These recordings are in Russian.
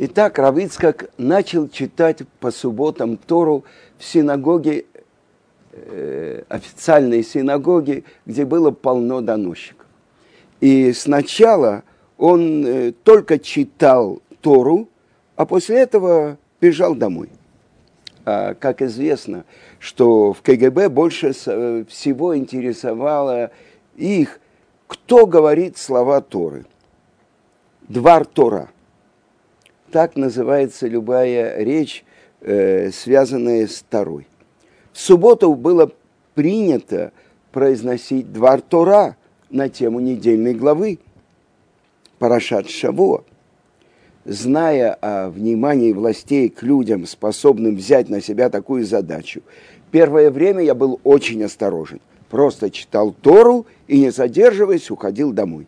Итак, Равицкак начал читать по субботам Тору в синагоге, э, официальной синагоге, где было полно доносчиков. И сначала он э, только читал Тору, а после этого бежал домой. А, как известно, что в КГБ больше э, всего интересовало их, кто говорит слова Торы. Двар Тора – так называется любая речь, э, связанная с Торой. В субботу было принято произносить два Тора на тему недельной главы Парашат Шаво. Зная о внимании властей к людям, способным взять на себя такую задачу, первое время я был очень осторожен. Просто читал Тору и, не задерживаясь, уходил домой.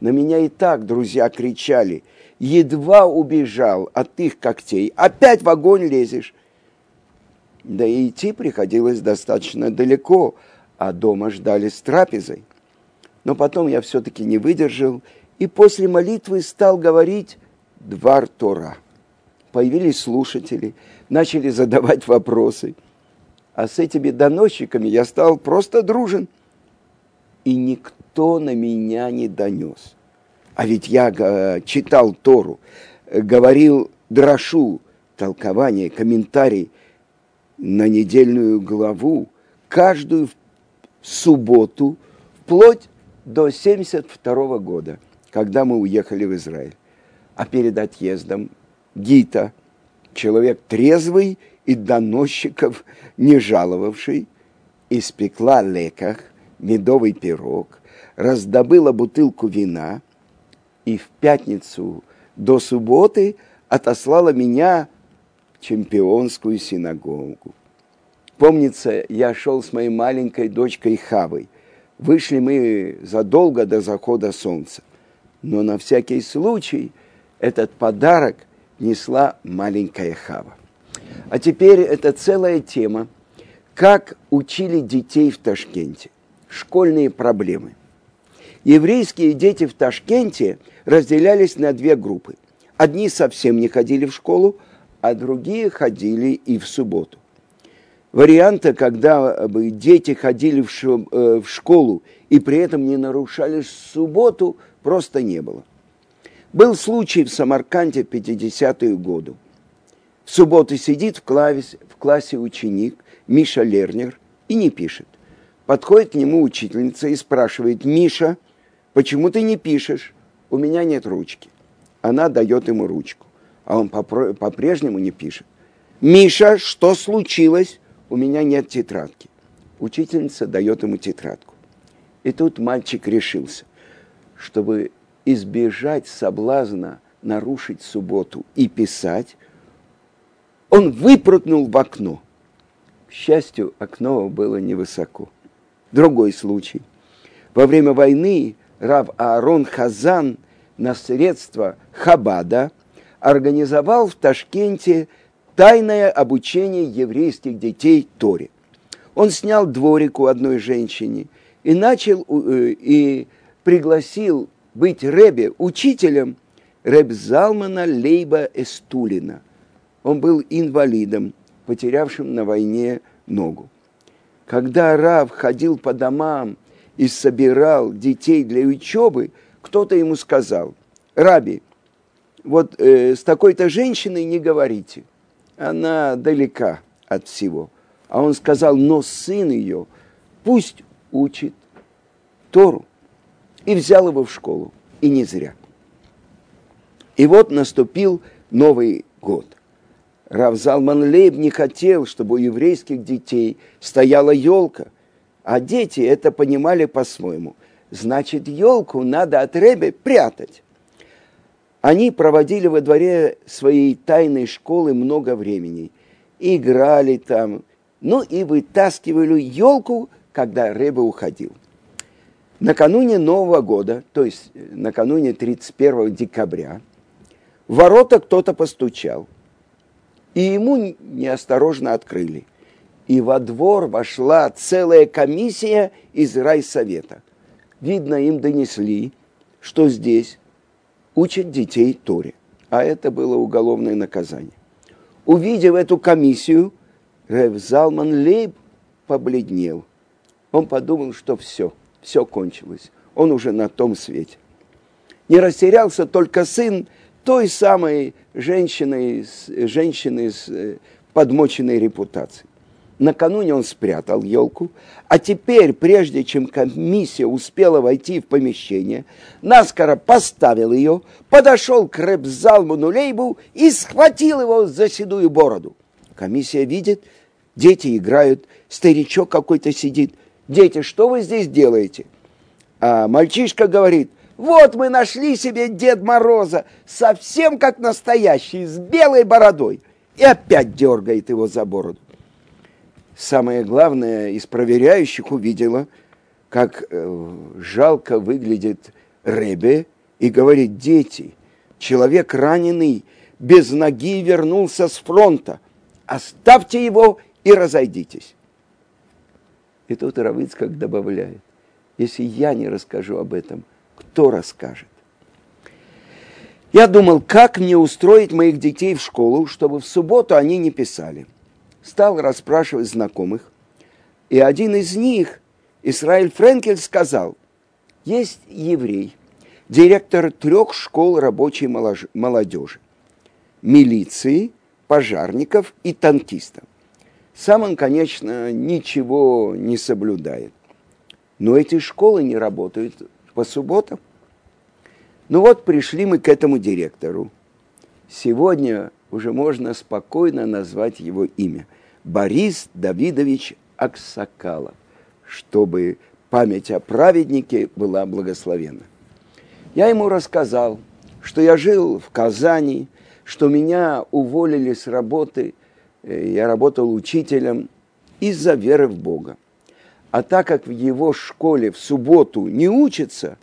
На меня и так друзья кричали – едва убежал от их когтей, опять в огонь лезешь. Да и идти приходилось достаточно далеко, а дома ждали с трапезой. Но потом я все-таки не выдержал и после молитвы стал говорить «Двар Тора». Появились слушатели, начали задавать вопросы. А с этими доносчиками я стал просто дружен. И никто на меня не донес. А ведь я э, читал Тору, э, говорил дрошу, толкование, комментарий на недельную главу каждую субботу вплоть до 72 года, когда мы уехали в Израиль. А перед отъездом Гита, человек трезвый и доносчиков не жаловавший, испекла леках, медовый пирог, раздобыла бутылку вина – и в пятницу до субботы отослала меня в чемпионскую синагогу. Помнится, я шел с моей маленькой дочкой Хавой. Вышли мы задолго до захода солнца. Но на всякий случай этот подарок несла маленькая Хава. А теперь это целая тема, как учили детей в Ташкенте. Школьные проблемы. Еврейские дети в Ташкенте – разделялись на две группы. Одни совсем не ходили в школу, а другие ходили и в субботу. Варианта, когда бы дети ходили э, в школу и при этом не нарушали субботу, просто не было. Был случай в Самарканде в 50-е годы. В субботу сидит в, клаве, в классе ученик Миша Лернер и не пишет. Подходит к нему учительница и спрашивает, Миша, почему ты не пишешь? у меня нет ручки. Она дает ему ручку, а он по-прежнему не пишет. Миша, что случилось? У меня нет тетрадки. Учительница дает ему тетрадку. И тут мальчик решился, чтобы избежать соблазна нарушить субботу и писать, он выпрыгнул в окно. К счастью, окно было невысоко. Другой случай. Во время войны Рав Аарон Хазан на средства Хабада организовал в Ташкенте тайное обучение еврейских детей Торе. Он снял дворик у одной женщины и начал э, и пригласил быть Ребе учителем Реб Залмана Лейба Эстулина. Он был инвалидом, потерявшим на войне ногу. Когда Рав ходил по домам и собирал детей для учебы, кто-то ему сказал, Раби, вот э, с такой-то женщиной не говорите, она далека от всего. А он сказал, но сын ее пусть учит Тору. И взял его в школу, и не зря. И вот наступил Новый год. Равзалман Лейб не хотел, чтобы у еврейских детей стояла елка – а дети это понимали по-своему. Значит, елку надо от Ребе прятать. Они проводили во дворе своей тайной школы много времени. Играли там, ну и вытаскивали елку, когда Ребе уходил. Накануне Нового года, то есть накануне 31 декабря, в ворота кто-то постучал. И ему неосторожно открыли и во двор вошла целая комиссия из райсовета. Видно, им донесли, что здесь учат детей Торе. а это было уголовное наказание. Увидев эту комиссию, Рев Залман Лейб побледнел. Он подумал, что все, все кончилось. Он уже на том свете. Не растерялся только сын той самой женщины, женщины с э, подмоченной репутацией. Накануне он спрятал елку, а теперь, прежде чем комиссия успела войти в помещение, наскоро поставил ее, подошел к Ребзалману Лейбу и схватил его за седую бороду. Комиссия видит, дети играют, старичок какой-то сидит. Дети, что вы здесь делаете? А мальчишка говорит, вот мы нашли себе Дед Мороза, совсем как настоящий, с белой бородой. И опять дергает его за бороду самое главное, из проверяющих увидела, как э, жалко выглядит Ребе и говорит, дети, человек раненый, без ноги вернулся с фронта, оставьте его и разойдитесь. И тут Равицкак добавляет, если я не расскажу об этом, кто расскажет? Я думал, как мне устроить моих детей в школу, чтобы в субботу они не писали стал расспрашивать знакомых, и один из них, Исраиль Френкель, сказал, есть еврей, директор трех школ рабочей молодежи, милиции, пожарников и танкистов. Сам он, конечно, ничего не соблюдает. Но эти школы не работают по субботам. Ну вот пришли мы к этому директору. Сегодня уже можно спокойно назвать его имя. Борис Давидович Аксакалов, чтобы память о праведнике была благословена. Я ему рассказал, что я жил в Казани, что меня уволили с работы, э, я работал учителем из-за веры в Бога. А так как в его школе в субботу не учатся,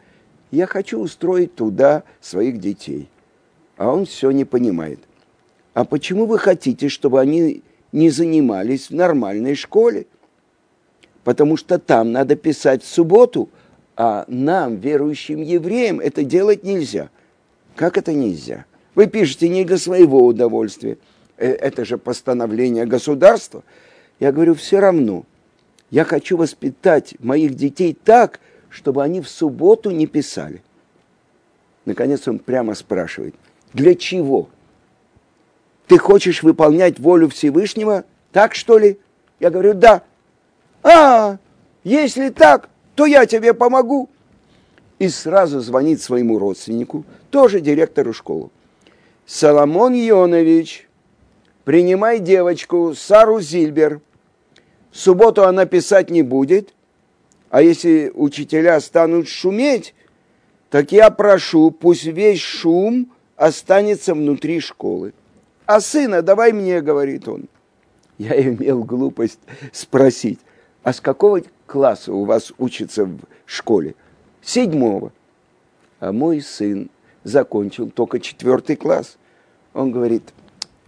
я хочу устроить туда своих детей. А он все не понимает. А почему вы хотите, чтобы они не занимались в нормальной школе? Потому что там надо писать в субботу, а нам, верующим евреям, это делать нельзя. Как это нельзя? Вы пишете не для своего удовольствия. Э, это же постановление государства. Я говорю, все равно. Я хочу воспитать моих детей так, чтобы они в субботу не писали. Наконец он прямо спрашивает, для чего? Ты хочешь выполнять волю Всевышнего? Так что ли? Я говорю, да. А, если так, то я тебе помогу. И сразу звонит своему родственнику, тоже директору школы. Соломон Ионович, принимай девочку Сару Зильбер. В субботу она писать не будет, а если учителя станут шуметь, так я прошу, пусть весь шум останется внутри школы а сына давай мне, говорит он. Я имел глупость спросить, а с какого класса у вас учится в школе? Седьмого. А мой сын закончил только четвертый класс. Он говорит,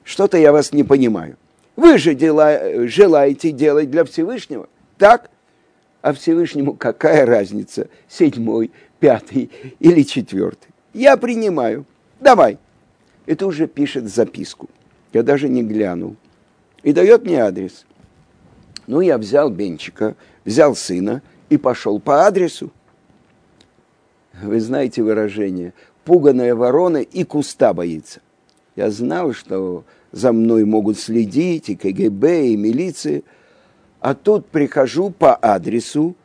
что-то я вас не понимаю. Вы же дела, желаете делать для Всевышнего, так? А Всевышнему какая разница, седьмой, пятый или четвертый? Я принимаю. Давай это уже пишет записку. Я даже не глянул. И дает мне адрес. Ну, я взял Бенчика, взял сына и пошел по адресу. Вы знаете выражение «пуганая ворона и куста боится». Я знал, что за мной могут следить и КГБ, и милиция. А тут прихожу по адресу,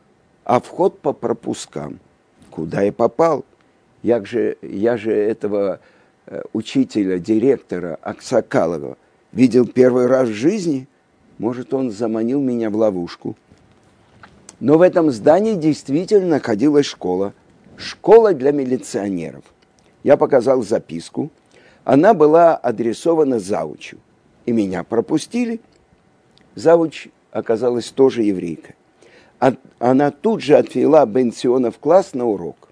а вход по пропускам. Куда я попал? Я же, я же этого учителя, директора Аксакалова видел первый раз в жизни, может, он заманил меня в ловушку. Но в этом здании действительно находилась школа. Школа для милиционеров. Я показал записку. Она была адресована заучу. И меня пропустили. Завуч оказалась тоже еврейка. Она тут же отвела Бенциона в класс на урок.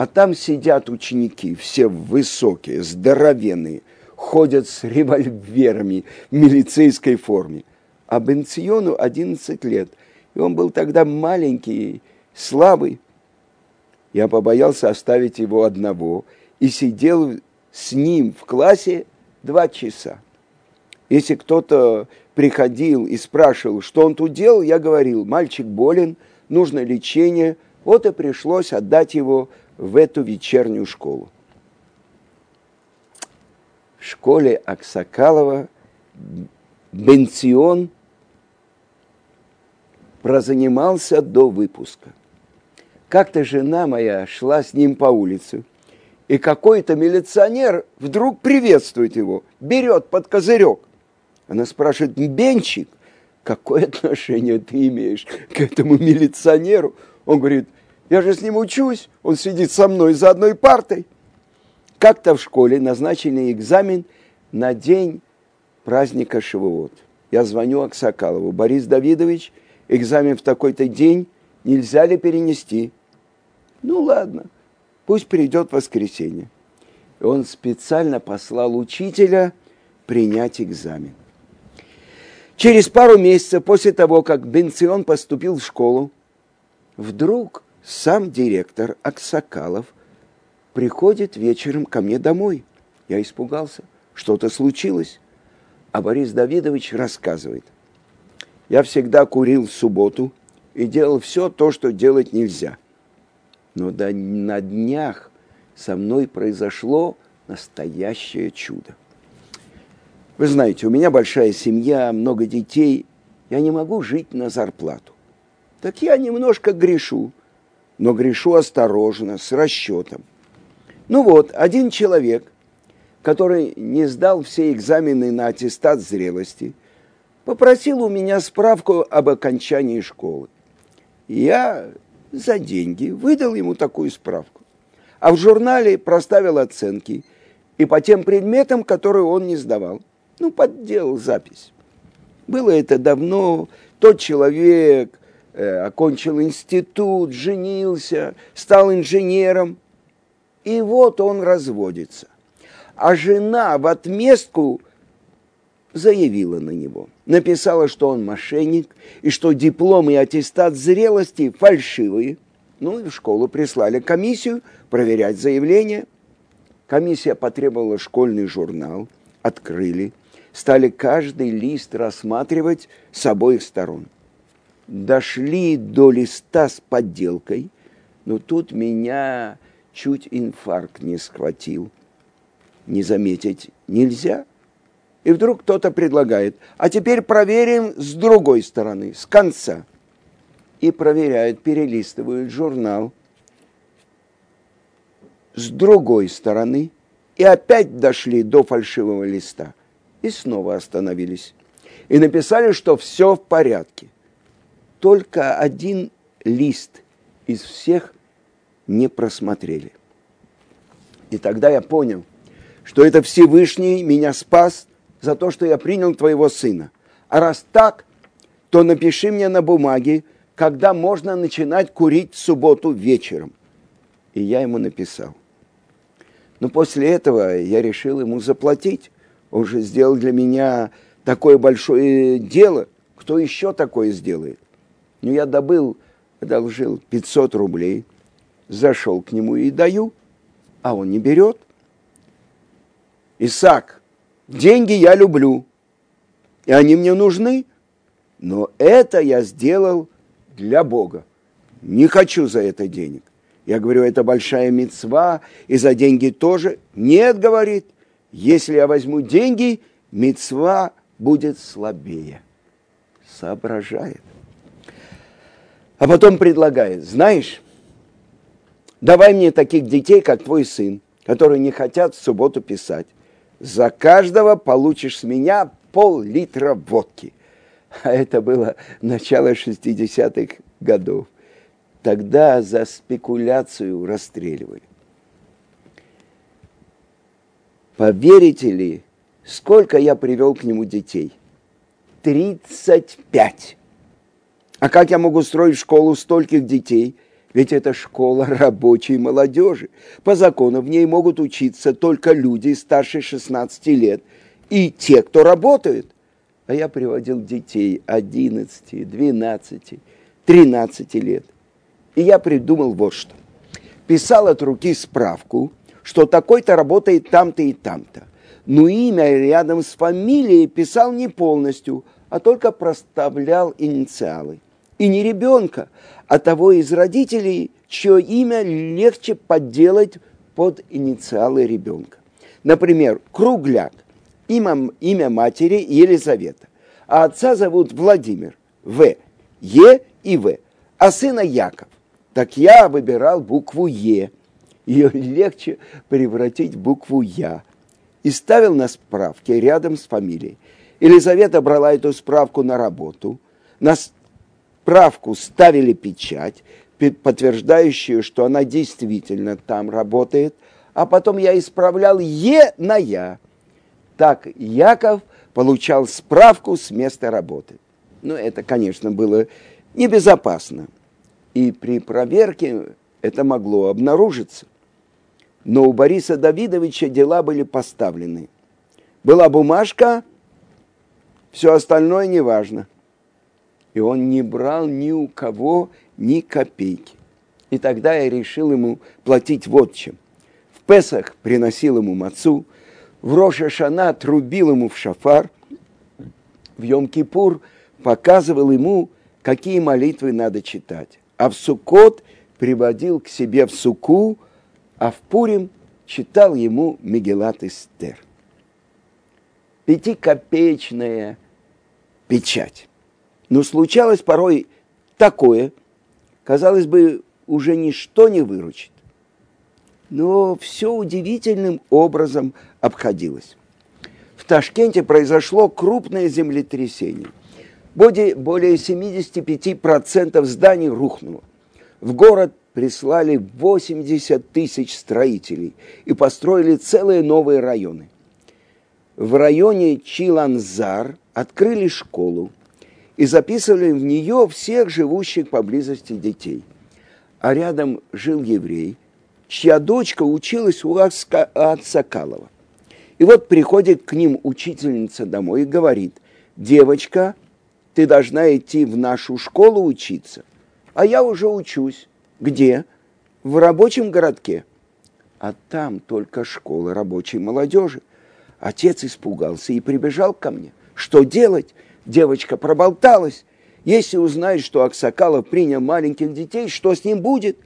А там сидят ученики, все высокие, здоровенные, ходят с револьверами в милицейской форме. А Бенциону 11 лет. И он был тогда маленький, слабый. Я побоялся оставить его одного и сидел с ним в классе два часа. Если кто-то приходил и спрашивал, что он тут делал, я говорил, мальчик болен, нужно лечение, вот и пришлось отдать его в эту вечернюю школу. В школе Аксакалова Бенцион прозанимался до выпуска. Как-то жена моя шла с ним по улице, и какой-то милиционер вдруг приветствует его, берет под козырек. Она спрашивает, Бенчик, какое отношение ты имеешь к этому милиционеру? Он говорит, я же с ним учусь, он сидит со мной за одной партой. Как-то в школе назначили экзамен на день праздника Шивоот. Я звоню Аксакалову, Борис Давидович, экзамен в такой-то день, нельзя ли перенести? Ну ладно, пусть придет воскресенье. И он специально послал учителя принять экзамен. Через пару месяцев после того, как Бенцион поступил в школу, вдруг сам директор Аксакалов приходит вечером ко мне домой. Я испугался, что-то случилось. А Борис Давидович рассказывает. Я всегда курил в субботу и делал все то, что делать нельзя – но да, на днях со мной произошло настоящее чудо. Вы знаете, у меня большая семья, много детей. Я не могу жить на зарплату. Так я немножко грешу, но грешу осторожно, с расчетом. Ну вот, один человек, который не сдал все экзамены на аттестат зрелости, попросил у меня справку об окончании школы. Я за деньги, выдал ему такую справку. А в журнале проставил оценки и по тем предметам, которые он не сдавал. Ну, подделал запись. Было это давно. Тот человек окончил институт, женился, стал инженером. И вот он разводится. А жена в отместку заявила на него. Написала, что он мошенник, и что диплом и аттестат зрелости фальшивые. Ну и в школу прислали комиссию проверять заявление. Комиссия потребовала школьный журнал, открыли, стали каждый лист рассматривать с обоих сторон. Дошли до листа с подделкой, но тут меня чуть инфаркт не схватил. Не заметить нельзя – и вдруг кто-то предлагает, а теперь проверим с другой стороны, с конца. И проверяют, перелистывают журнал с другой стороны, и опять дошли до фальшивого листа. И снова остановились. И написали, что все в порядке. Только один лист из всех не просмотрели. И тогда я понял, что это Всевышний меня спас за то, что я принял твоего сына. А раз так, то напиши мне на бумаге, когда можно начинать курить в субботу вечером. И я ему написал. Но после этого я решил ему заплатить. Он же сделал для меня такое большое дело. Кто еще такое сделает? Ну, я добыл, одолжил 500 рублей, зашел к нему и даю, а он не берет. Исаак, Деньги я люблю, и они мне нужны, но это я сделал для Бога. Не хочу за это денег. Я говорю, это большая мецва, и за деньги тоже. Нет, говорит, если я возьму деньги, мецва будет слабее. Соображает. А потом предлагает, знаешь, давай мне таких детей, как твой сын, которые не хотят в субботу писать за каждого получишь с меня пол-литра водки. А это было начало 60-х годов. Тогда за спекуляцию расстреливали. Поверите ли, сколько я привел к нему детей? 35. А как я могу строить школу стольких детей – ведь это школа рабочей молодежи. По закону в ней могут учиться только люди старше 16 лет и те, кто работают. А я приводил детей 11, 12, 13 лет. И я придумал вот что. Писал от руки справку, что такой-то работает там-то и там-то. Но имя рядом с фамилией писал не полностью, а только проставлял инициалы. И не ребенка, а того из родителей, чье имя легче подделать под инициалы ребенка. Например, Кругляк, имя, имя матери Елизавета, а отца зовут Владимир, В, Е и В, а сына Яков. Так я выбирал букву Е, ее легче превратить в букву Я. И ставил на справке рядом с фамилией. Елизавета брала эту справку на работу. На справку ставили печать, подтверждающую, что она действительно там работает. А потом я исправлял Е на Я. Так Яков получал справку с места работы. Ну, это, конечно, было небезопасно. И при проверке это могло обнаружиться. Но у Бориса Давидовича дела были поставлены. Была бумажка, все остальное не важно. И он не брал ни у кого ни копейки. И тогда я решил ему платить вот чем. В Песах приносил ему мацу, в Роша Шана трубил ему в шафар, в Йом-Кипур показывал ему, какие молитвы надо читать. А в Суккот приводил к себе в Суку – а в Пурим читал ему Мегелат Эстер. Пятикопеечная печать. Но случалось порой такое, казалось бы, уже ничто не выручит. Но все удивительным образом обходилось. В Ташкенте произошло крупное землетрясение. Более, более 75% зданий рухнуло. В город прислали 80 тысяч строителей и построили целые новые районы. В районе Чиланзар открыли школу и записывали в нее всех живущих поблизости детей. А рядом жил еврей, чья дочка училась у Ацакалова. И вот приходит к ним учительница домой и говорит, девочка, ты должна идти в нашу школу учиться, а я уже учусь. Где? В рабочем городке. А там только школа рабочей молодежи. Отец испугался и прибежал ко мне. Что делать? Девочка проболталась. Если узнает, что Аксакалов принял маленьких детей, что с ним будет?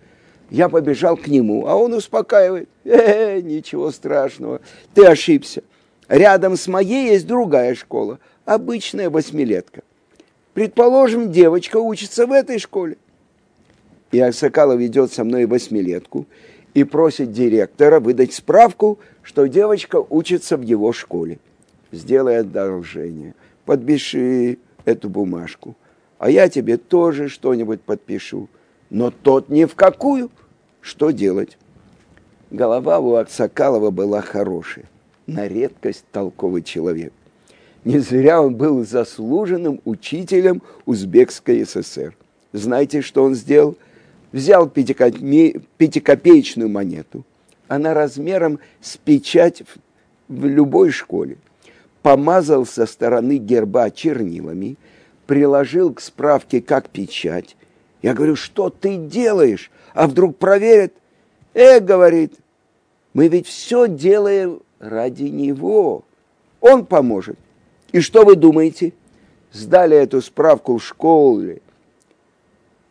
Я побежал к нему, а он успокаивает. Э, -э ничего страшного, ты ошибся. Рядом с моей есть другая школа, обычная восьмилетка. Предположим, девочка учится в этой школе и Аксакалов ведет со мной восьмилетку и просит директора выдать справку, что девочка учится в его школе. Сделай одолжение, подпиши эту бумажку, а я тебе тоже что-нибудь подпишу. Но тот ни в какую. Что делать? Голова у Аксакалова была хорошая, на редкость толковый человек. Не зря он был заслуженным учителем Узбекской ССР. Знаете, что он сделал? взял пятикопеечную монету, она размером с печать в любой школе, помазал со стороны герба чернилами, приложил к справке как печать. Я говорю, что ты делаешь? А вдруг проверят? Э, говорит, мы ведь все делаем ради него. Он поможет. И что вы думаете? Сдали эту справку в школе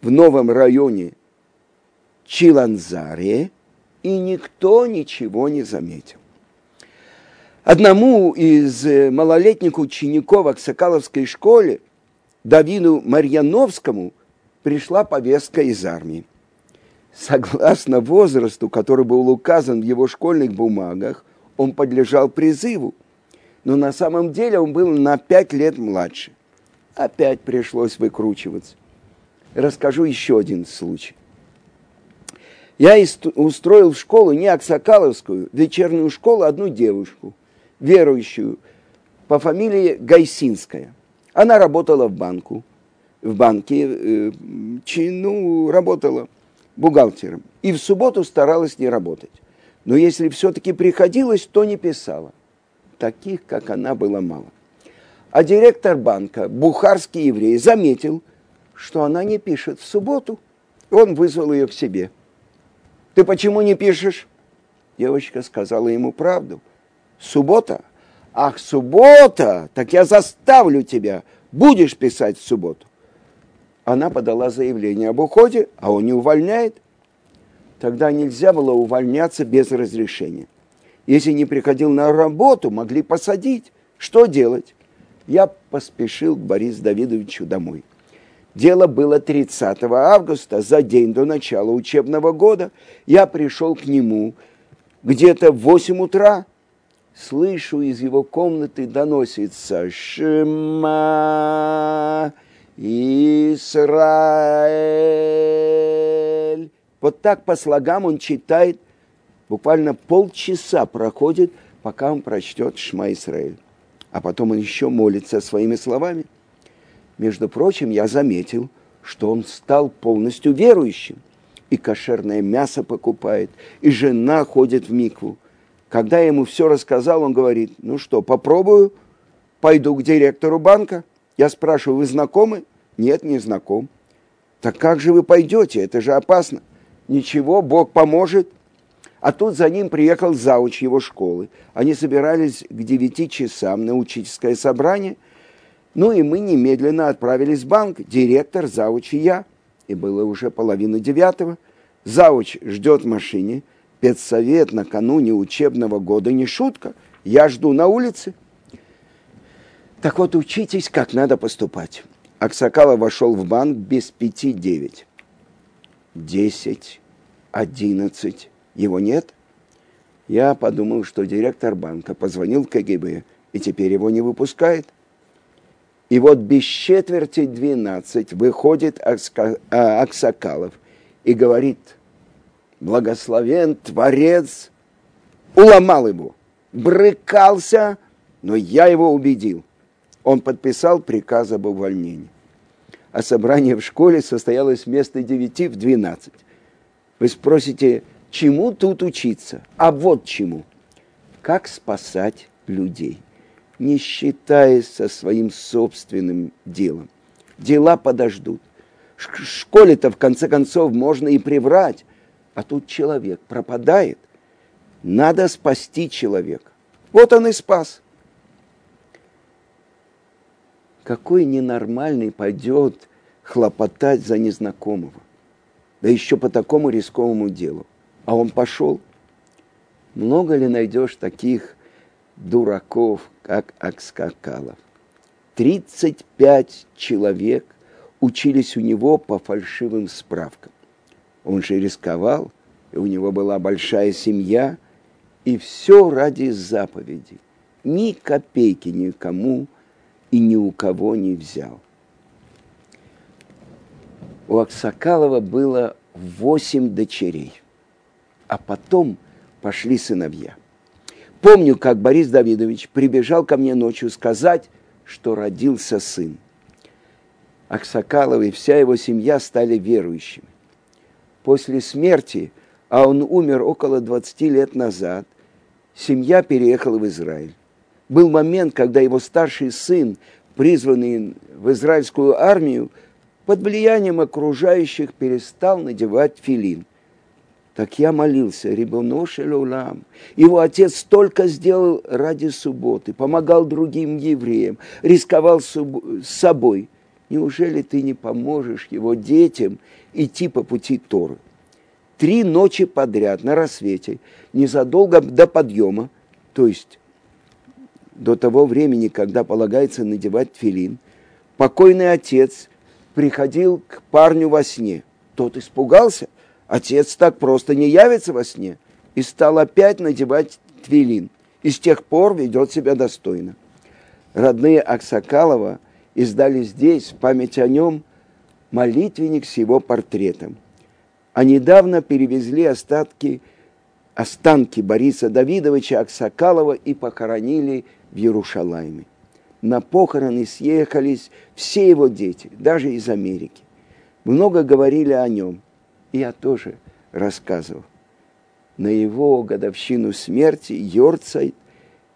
в новом районе Чиланзаре, и никто ничего не заметил. Одному из э, малолетних учеников Аксакаловской школе, Давиду Марьяновскому, пришла повестка из армии. Согласно возрасту, который был указан в его школьных бумагах, он подлежал призыву. Но на самом деле он был на пять лет младше. Опять пришлось выкручиваться. Расскажу еще один случай. Я устроил в школу не Аксакаловскую, вечернюю школу, одну девушку, верующую, по фамилии Гайсинская. Она работала в банку, в банке, э, ну, работала бухгалтером. И в субботу старалась не работать. Но если все-таки приходилось, то не писала. Таких, как она, было мало. А директор банка, бухарский еврей, заметил, что она не пишет в субботу. Он вызвал ее к себе – ты почему не пишешь? Девочка сказала ему правду. Суббота? Ах, суббота! Так я заставлю тебя. Будешь писать в субботу. Она подала заявление об уходе, а он не увольняет. Тогда нельзя было увольняться без разрешения. Если не приходил на работу, могли посадить. Что делать? Я поспешил к Борису Давидовичу домой. Дело было 30 августа, за день до начала учебного года. Я пришел к нему где-то в 8 утра. Слышу, из его комнаты доносится «Шема Исраэль». Вот так по слогам он читает, буквально полчаса проходит, пока он прочтет «Шма Исраэль». А потом он еще молится своими словами – между прочим, я заметил, что он стал полностью верующим. И кошерное мясо покупает, и жена ходит в микву. Когда я ему все рассказал, он говорит, ну что, попробую, пойду к директору банка. Я спрашиваю, вы знакомы? Нет, не знаком. Так как же вы пойдете? Это же опасно. Ничего, Бог поможет. А тут за ним приехал зауч его школы. Они собирались к девяти часам на учительское собрание – ну и мы немедленно отправились в банк, директор, зауч и я. И было уже половина девятого. Зауч ждет в машине. Педсовет накануне учебного года не шутка. Я жду на улице. Так вот, учитесь, как надо поступать. Аксакалов вошел в банк без пяти девять. Десять, одиннадцать. Его нет? Я подумал, что директор банка позвонил КГБ, и теперь его не выпускает. И вот без четверти двенадцать выходит а, Аксакалов и говорит, благословен Творец, уломал его, брыкался, но я его убедил. Он подписал приказ об увольнении. А собрание в школе состоялось вместо девяти в двенадцать. Вы спросите, чему тут учиться? А вот чему. Как спасать людей не считаясь со своим собственным делом. Дела подождут. В школе-то, в конце концов, можно и приврать, а тут человек пропадает. Надо спасти человека. Вот он и спас. Какой ненормальный пойдет хлопотать за незнакомого? Да еще по такому рисковому делу. А он пошел. Много ли найдешь таких дураков, как Акскакалов. 35 человек учились у него по фальшивым справкам. Он же рисковал, и у него была большая семья, и все ради заповеди. Ни копейки никому и ни у кого не взял. У Аксакалова было восемь дочерей, а потом пошли сыновья – Помню, как Борис Давидович прибежал ко мне ночью сказать, что родился сын. Аксакалов и вся его семья стали верующими. После смерти, а он умер около 20 лет назад, семья переехала в Израиль. Был момент, когда его старший сын, призванный в израильскую армию, под влиянием окружающих перестал надевать филин – так я молился, Рибоношель Улам. Его отец столько сделал ради субботы, помогал другим евреям, рисковал с собой. Неужели ты не поможешь его детям идти по пути Торы? Три ночи подряд на рассвете, незадолго до подъема, то есть до того времени, когда полагается надевать филин, покойный отец приходил к парню во сне. Тот испугался – Отец так просто не явится во сне и стал опять надевать твилин. И с тех пор ведет себя достойно. Родные Аксакалова издали здесь, в память о нем, молитвенник с его портретом. А недавно перевезли остатки, останки Бориса Давидовича Аксакалова и похоронили в Иерушалайме. На похороны съехались все его дети, даже из Америки. Много говорили о нем – я тоже рассказывал. На его годовщину смерти, Йорцайт,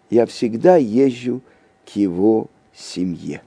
я всегда езжу к его семье.